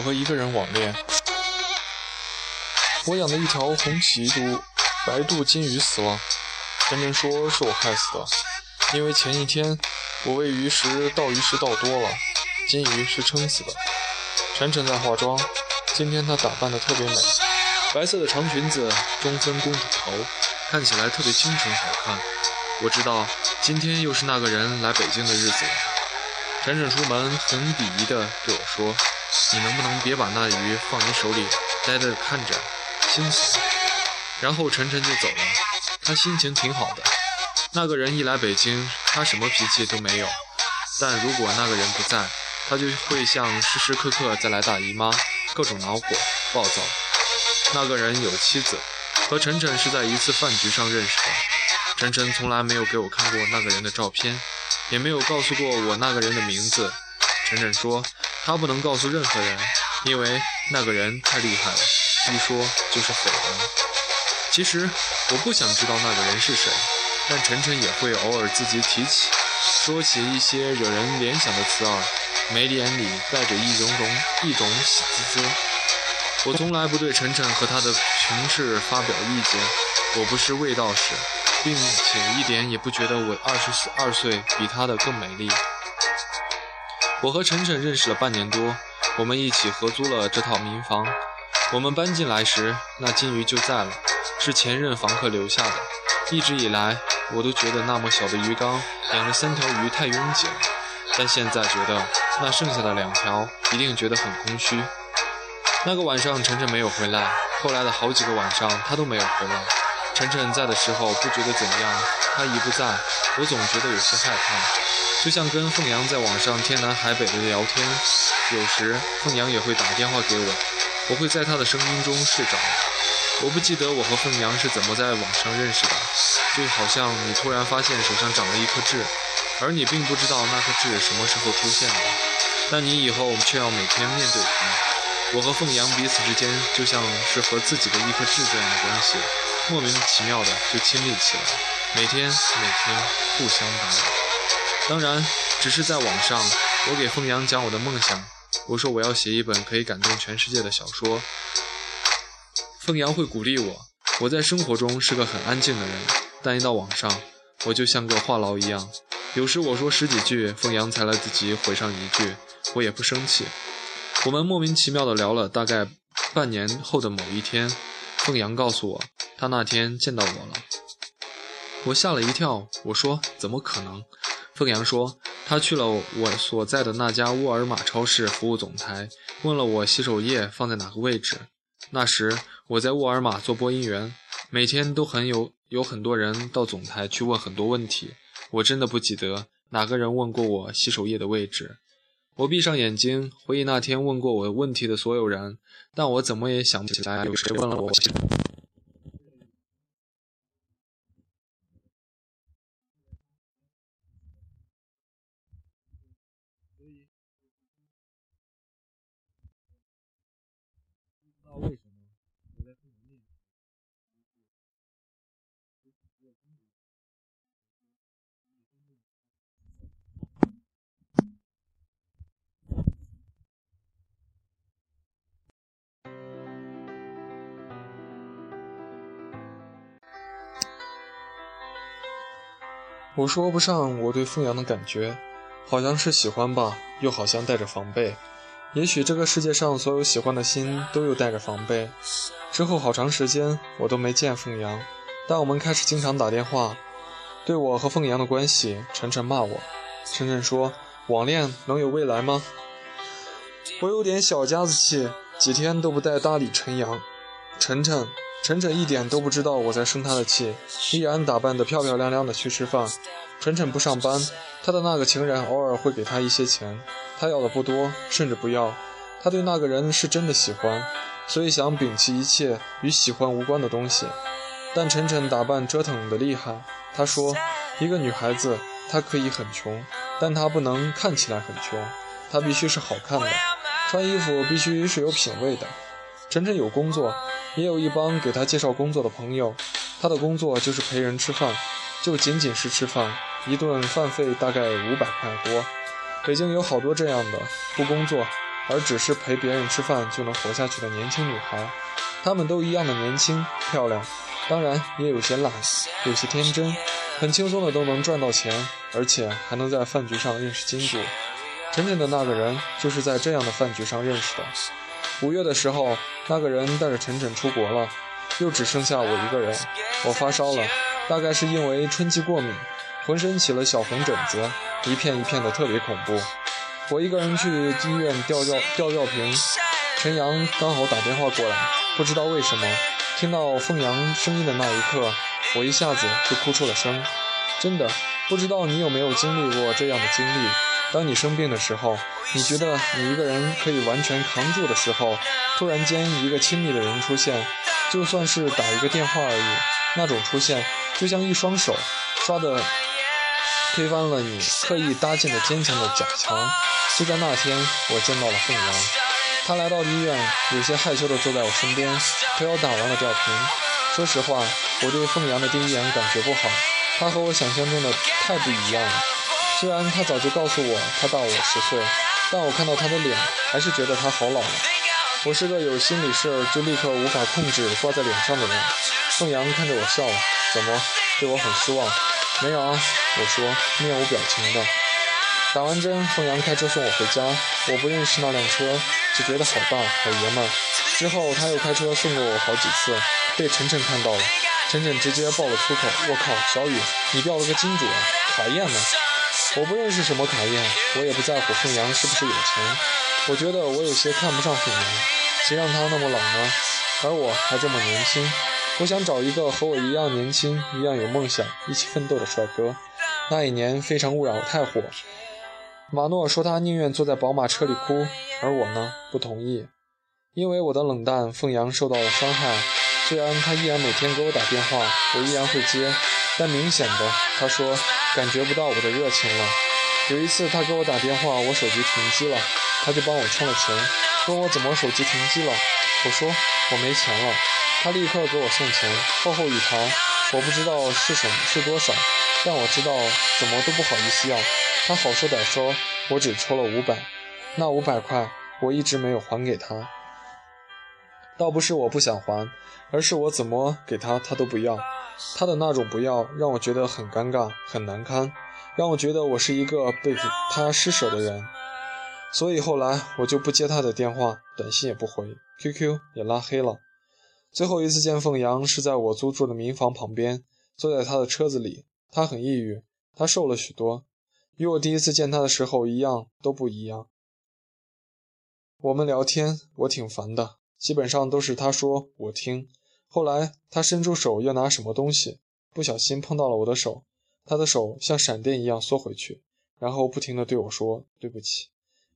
我和一个人网恋。我养的一条红鳍肚白肚金鱼死了，晨晨说是我害死的，因为前一天我喂鱼时倒鱼食倒多了，金鱼是撑死的。晨晨在化妆，今天她打扮的特别美，白色的长裙子，中分公主头，看起来特别清纯好看。我知道今天又是那个人来北京的日子了。晨晨出门很鄙夷地对我说：“你能不能别把那鱼放你手里，呆呆地看着，心死。”然后晨晨就走了，他心情挺好的。那个人一来北京，他什么脾气都没有，但如果那个人不在，他就会像时时刻刻在来大姨妈，各种恼火、暴躁。那个人有妻子，和晨晨是在一次饭局上认识的。晨晨从来没有给我看过那个人的照片。也没有告诉过我那个人的名字。晨晨说他不能告诉任何人，因为那个人太厉害了，一说就是绯闻。其实我不想知道那个人是谁，但晨晨也会偶尔自己提起，说起一些惹人联想的词儿，眉眼里带着一种种一种喜滋滋。我从来不对晨晨和他的穷事发表意见，我不是卫道士。并且一点也不觉得我二十二岁比他的更美丽。我和晨晨认识了半年多，我们一起合租了这套民房。我们搬进来时，那金鱼就在了，是前任房客留下的。一直以来，我都觉得那么小的鱼缸养着三条鱼太拥挤了，但现在觉得那剩下的两条一定觉得很空虚。那个晚上，晨晨没有回来，后来的好几个晚上，他都没有回来。晨晨在的时候不觉得怎样，他一不在，我总觉得有些害怕，就像跟凤阳在网上天南海北的聊天。有时凤阳也会打电话给我，我会在他的声音中睡着。我不记得我和凤阳是怎么在网上认识的，就好像你突然发现手上长了一颗痣，而你并不知道那颗痣什么时候出现的，但你以后却要每天面对它。我和凤阳彼此之间就像是和自己的一颗痣这样的关系。莫名其妙的就亲密起来，每天每天互相打扰。当然，只是在网上，我给凤阳讲我的梦想，我说我要写一本可以感动全世界的小说。凤阳会鼓励我。我在生活中是个很安静的人，但一到网上，我就像个话痨一样。有时我说十几句，凤阳才来得及回上一句，我也不生气。我们莫名其妙的聊了大概半年后的某一天，凤阳告诉我。他那天见到我了，我吓了一跳。我说：“怎么可能？”凤阳说：“他去了我所在的那家沃尔玛超市服务总台，问了我洗手液放在哪个位置。那时我在沃尔玛做播音员，每天都很有有很多人到总台去问很多问题。我真的不记得哪个人问过我洗手液的位置。我闭上眼睛回忆那天问过我问题的所有人，但我怎么也想不起来有谁问了我。”我说不上我对凤阳的感觉，好像是喜欢吧，又好像带着防备。也许这个世界上所有喜欢的心都有带着防备。之后好长时间我都没见凤阳，但我们开始经常打电话。对我和凤阳的关系，晨晨骂我。晨晨说：“网恋能有未来吗？”我有点小家子气，几天都不带搭理陈阳。晨晨。晨晨一点都不知道我在生他的气，依然打扮得漂漂亮亮的去吃饭。晨晨不上班，他的那个情人偶尔会给他一些钱，他要的不多，甚至不要。他对那个人是真的喜欢，所以想摒弃一切与喜欢无关的东西。但晨晨打扮折腾的厉害，他说，一个女孩子她可以很穷，但她不能看起来很穷，她必须是好看的，穿衣服必须是有品位的。晨晨有工作。也有一帮给他介绍工作的朋友，他的工作就是陪人吃饭，就仅仅是吃饭，一顿饭费大概五百块多。北京有好多这样的，不工作而只是陪别人吃饭就能活下去的年轻女孩。她们都一样的年轻漂亮，当然也有些懒，有些天真，很轻松的都能赚到钱，而且还能在饭局上认识金主。晨晨的那个人就是在这样的饭局上认识的。五月的时候，那个人带着晨晨出国了，又只剩下我一个人。我发烧了，大概是因为春季过敏，浑身起了小红疹子，一片一片的，特别恐怖。我一个人去医院吊吊吊吊瓶，陈阳刚好打电话过来，不知道为什么，听到凤阳声音的那一刻，我一下子就哭出了声。真的，不知道你有没有经历过这样的经历？当你生病的时候，你觉得你一个人可以完全扛住的时候，突然间一个亲密的人出现，就算是打一个电话而已，那种出现就像一双手刷的推翻了你刻意搭建的坚强的假墙。就在那天，我见到了凤阳。他来到医院，有些害羞地坐在我身边，陪我打完了吊瓶。说实话，我对凤阳的第一眼感觉不好，他和我想象中的太不一样了。虽然他早就告诉我他大我十岁，但我看到他的脸，还是觉得他好老了。我是个有心理事儿就立刻无法控制挂在脸上的人。凤阳看着我笑了，怎么对我很失望？没有啊，我说面无表情的。打完针，凤阳开车送我回家。我不认识那辆车，只觉得好大，好爷们儿。之后他又开车送过我好几次，被晨晨看到了。晨晨直接爆了粗口：“我靠，小雨，你掉了个金主啊！卡宴呢？”我不认识什么卡宴，我也不在乎凤阳是不是有钱。我觉得我有些看不上凤阳，谁让他那么老呢？而我还这么年轻，我想找一个和我一样年轻、一样有梦想、一起奋斗的帅哥。那一年《非诚勿扰》太火。马诺说他宁愿坐在宝马车里哭，而我呢不同意，因为我的冷淡，凤阳受到了伤害。虽然他依然每天给我打电话，我依然会接，但明显的他说感觉不到我的热情了。有一次他给我打电话，我手机停机了，他就帮我充了钱，问我怎么手机停机了，我说我没钱了，他立刻给我送钱，厚厚一沓，我不知道是什么是多少，但我知道怎么都不好意思要。他好说歹说，我只抽了五百，那五百块我一直没有还给他。倒不是我不想还，而是我怎么给他他都不要。他的那种不要让我觉得很尴尬、很难堪，让我觉得我是一个被他施舍的人。所以后来我就不接他的电话，短信也不回，QQ 也拉黑了。最后一次见凤阳是在我租住的民房旁边，坐在他的车子里，他很抑郁，他瘦了许多。与我第一次见他的时候一样，都不一样。我们聊天，我挺烦的，基本上都是他说我听。后来他伸出手要拿什么东西，不小心碰到了我的手，他的手像闪电一样缩回去，然后不停地对我说对不起。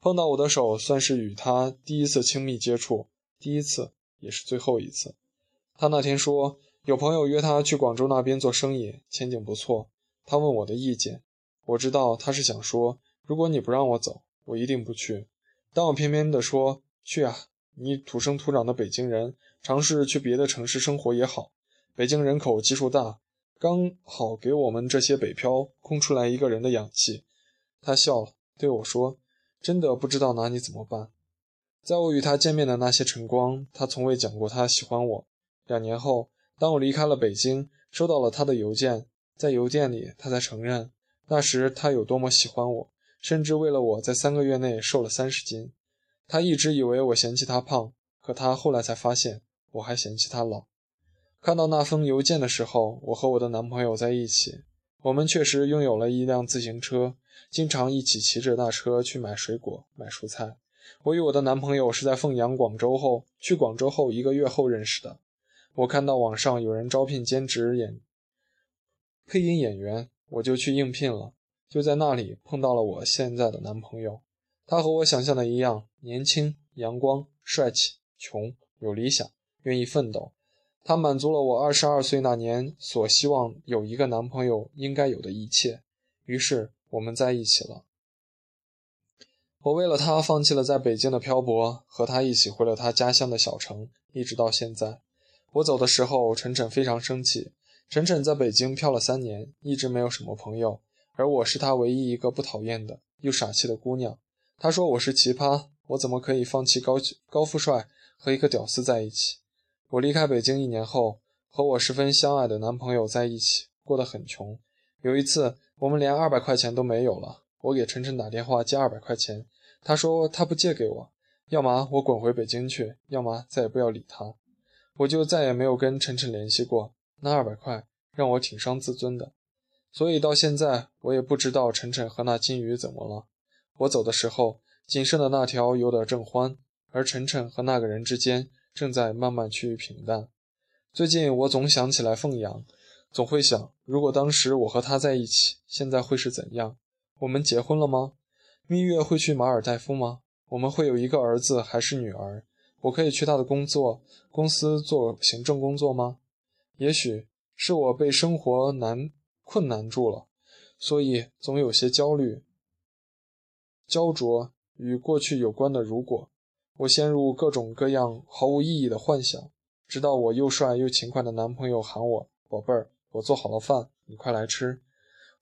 碰到我的手算是与他第一次亲密接触，第一次也是最后一次。他那天说有朋友约他去广州那边做生意，前景不错。他问我的意见。我知道他是想说，如果你不让我走，我一定不去。但我偏偏的说去啊！你土生土长的北京人，尝试去别的城市生活也好。北京人口基数大，刚好给我们这些北漂空出来一个人的氧气。他笑了，对我说：“真的不知道拿你怎么办。”在我与他见面的那些晨光，他从未讲过他喜欢我。两年后，当我离开了北京，收到了他的邮件，在邮件里，他才承认。那时他有多么喜欢我，甚至为了我在三个月内瘦了三十斤。他一直以为我嫌弃他胖，可他后来才发现我还嫌弃他老。看到那封邮件的时候，我和我的男朋友在一起，我们确实拥有了一辆自行车，经常一起骑着大车去买水果、买蔬菜。我与我的男朋友是在凤阳广州后去广州后一个月后认识的。我看到网上有人招聘兼职演配音演员。我就去应聘了，就在那里碰到了我现在的男朋友。他和我想象的一样，年轻、阳光、帅气、穷、有理想、愿意奋斗。他满足了我二十二岁那年所希望有一个男朋友应该有的一切。于是我们在一起了。我为了他放弃了在北京的漂泊，和他一起回了他家乡的小城，一直到现在。我走的时候，晨晨非常生气。晨晨在北京漂了三年，一直没有什么朋友，而我是他唯一一个不讨厌的又傻气的姑娘。他说我是奇葩，我怎么可以放弃高高富帅和一个屌丝在一起？我离开北京一年后，和我十分相爱的男朋友在一起，过得很穷。有一次，我们连二百块钱都没有了，我给晨晨打电话借二百块钱，他说他不借给我，要么我滚回北京去，要么再也不要理他。我就再也没有跟晨晨联系过。那二百块让我挺伤自尊的，所以到现在我也不知道晨晨和那金鱼怎么了。我走的时候，仅剩的那条有点正欢，而晨晨和那个人之间正在慢慢趋于平淡。最近我总想起来凤阳，总会想，如果当时我和他在一起，现在会是怎样？我们结婚了吗？蜜月会去马尔代夫吗？我们会有一个儿子还是女儿？我可以去他的工作公司做行政工作吗？也许是我被生活难困难住了，所以总有些焦虑、焦灼与过去有关的。如果我陷入各种各样毫无意义的幻想，直到我又帅又勤快的男朋友喊我“宝贝儿”，我做好了饭，你快来吃。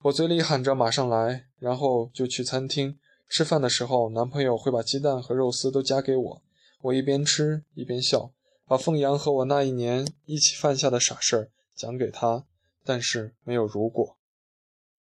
我嘴里喊着“马上来”，然后就去餐厅吃饭的时候，男朋友会把鸡蛋和肉丝都夹给我。我一边吃一边笑，把凤阳和我那一年一起犯下的傻事儿讲给他，但是没有如果。